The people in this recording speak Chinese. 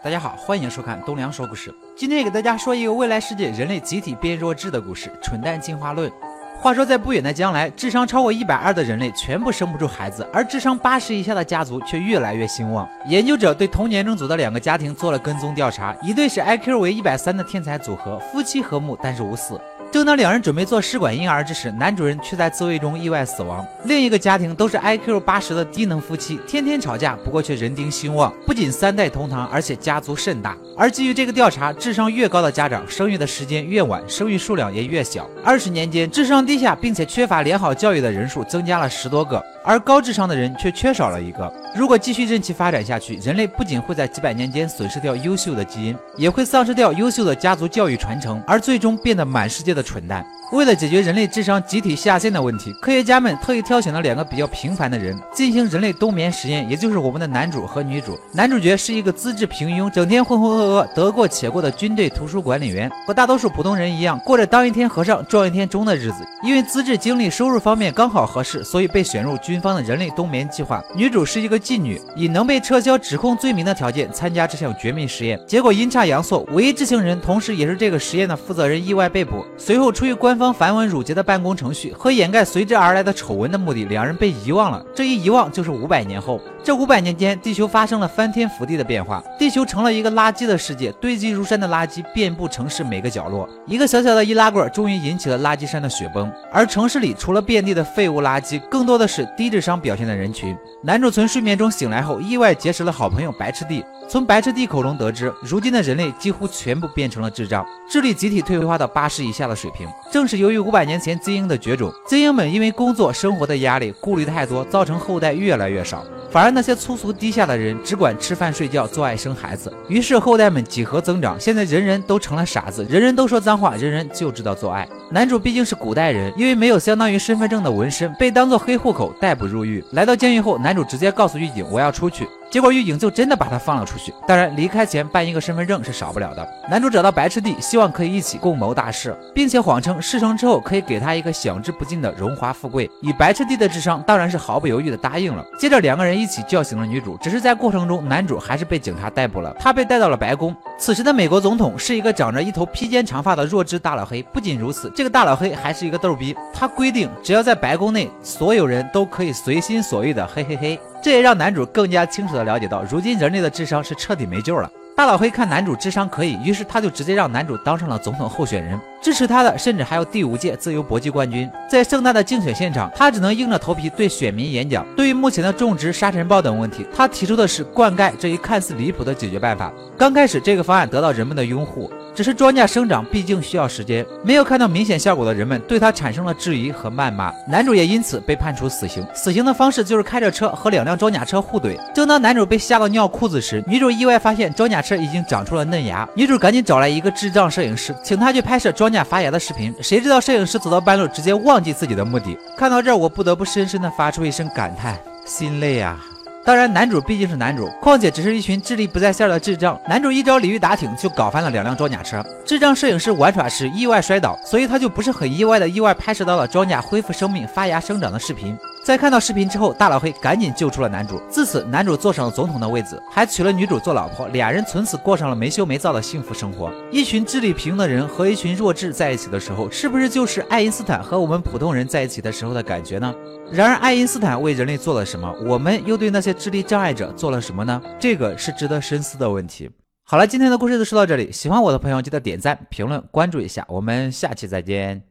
大家好，欢迎收看东梁说故事。今天给大家说一个未来世界人类集体变弱智的故事——蠢蛋进化论。话说，在不远的将来，智商超过一百二的人类全部生不出孩子，而智商八十以下的家族却越来越兴旺。研究者对同年龄组的两个家庭做了跟踪调查，一对是 IQ 为一百三的天才组合，夫妻和睦，但是无子。正当两人准备做试管婴儿之时，男主人却在自慰中意外死亡。另一个家庭都是 IQ 八十的低能夫妻，天天吵架，不过却人丁兴旺，不仅三代同堂，而且家族甚大。而基于这个调查，智商越高的家长，生育的时间越晚，生育数量也越小。二十年间，智商低下并且缺乏良好教育的人数增加了十多个。而高智商的人却缺少了一个。如果继续任其发展下去，人类不仅会在几百年间损失掉优秀的基因，也会丧失掉优秀的家族教育传承，而最终变得满世界的的蠢蛋。为了解决人类智商集体下线的问题，科学家们特意挑选了两个比较平凡的人进行人类冬眠实验，也就是我们的男主和女主。男主角是一个资质平庸、整天浑浑噩噩、得过且过的军队图书管理员，和大多数普通人一样，过着当一天和尚撞一天钟的日子。因为资质、经历、收入方面刚好合适，所以被选入军方的人类冬眠计划。女主是一个妓女，以能被撤销指控罪名的条件参加这项绝密实验，结果阴差阳错，唯一知情人，同时也是这个实验的负责人意外被捕。随后出于官方繁文缛节的办公程序和掩盖随之而来的丑闻的目的，两人被遗忘了。这一遗忘就是五百年后。这五百年间，地球发生了翻天覆地的变化，地球成了一个垃圾的世界，堆积如山的垃圾遍布城市每个角落。一个小小的易拉罐终于引起了垃圾山的雪崩，而城市里除了遍地的废物垃圾，更多的是低智商表现的人群。男主从睡眠中醒来后，意外结识了好朋友白痴弟。从白痴弟口中得知，如今的人类几乎全部变成了智障，智力集体退化到八十以下的水平。正是由于五百年前精英的绝种，精英们因为工作生活的压力，顾虑太多，造成后代越来越少。反而那些粗俗低下的人只管吃饭睡觉、做爱生孩子，于是后代们几何增长。现在人人都成了傻子，人人都说脏话，人人就知道做爱。男主毕竟是古代人，因为没有相当于身份证的纹身，被当做黑户口逮捕入狱。来到监狱后，男主直接告诉狱警：“我要出去。”结果狱警就真的把他放了出去。当然，离开前办一个身份证是少不了的。男主找到白痴弟，希望可以一起共谋大事，并且谎称事成之后可以给他一个享之不尽的荣华富贵。以白痴弟的智商，当然是毫不犹豫的答应了。接着两个人一起叫醒了女主，只是在过程中，男主还是被警察逮捕了。他被带到了白宫。此时的美国总统是一个长着一头披肩长发的弱智大老黑。不仅如此，这个大老黑还是一个逗逼。他规定，只要在白宫内，所有人都可以随心所欲的嘿嘿嘿。这也让男主更加清楚的了解到，如今人类的智商是彻底没救了。大老黑看男主智商可以，于是他就直接让男主当上了总统候选人。支持他的甚至还有第五届自由搏击冠军。在盛大的竞选现场，他只能硬着头皮对选民演讲。对于目前的种植沙尘暴等问题，他提出的是灌溉这一看似离谱的解决办法。刚开始，这个方案得到人们的拥护。只是庄稼生长毕竟需要时间，没有看到明显效果的人们对他产生了质疑和谩骂，男主也因此被判处死刑。死刑的方式就是开着车和两辆装甲车互怼。正当男主被吓到尿裤子时，女主意外发现装甲车已经长出了嫩芽。女主赶紧找来一个智障摄影师，请他去拍摄装甲发芽的视频。谁知道摄影师走到半路，直接忘记自己的目的。看到这儿，我不得不深深的发出一声感叹：心累啊！当然，男主毕竟是男主，况且只是一群智力不在线的智障。男主一招鲤鱼打挺就搞翻了两辆装甲车。智障摄影师玩耍时意外摔倒，所以他就不是很意外的意外拍摄到了装甲恢复生命、发芽生长的视频。在看到视频之后，大老黑赶紧救出了男主。自此，男主坐上了总统的位子，还娶了女主做老婆，俩人从此过上了没羞没臊的幸福生活。一群智力平庸的人和一群弱智在一起的时候，是不是就是爱因斯坦和我们普通人在一起的时候的感觉呢？然而，爱因斯坦为人类做了什么？我们又对那些智力障碍者做了什么呢？这个是值得深思的问题。好了，今天的故事就说到这里。喜欢我的朋友，记得点赞、评论、关注一下。我们下期再见。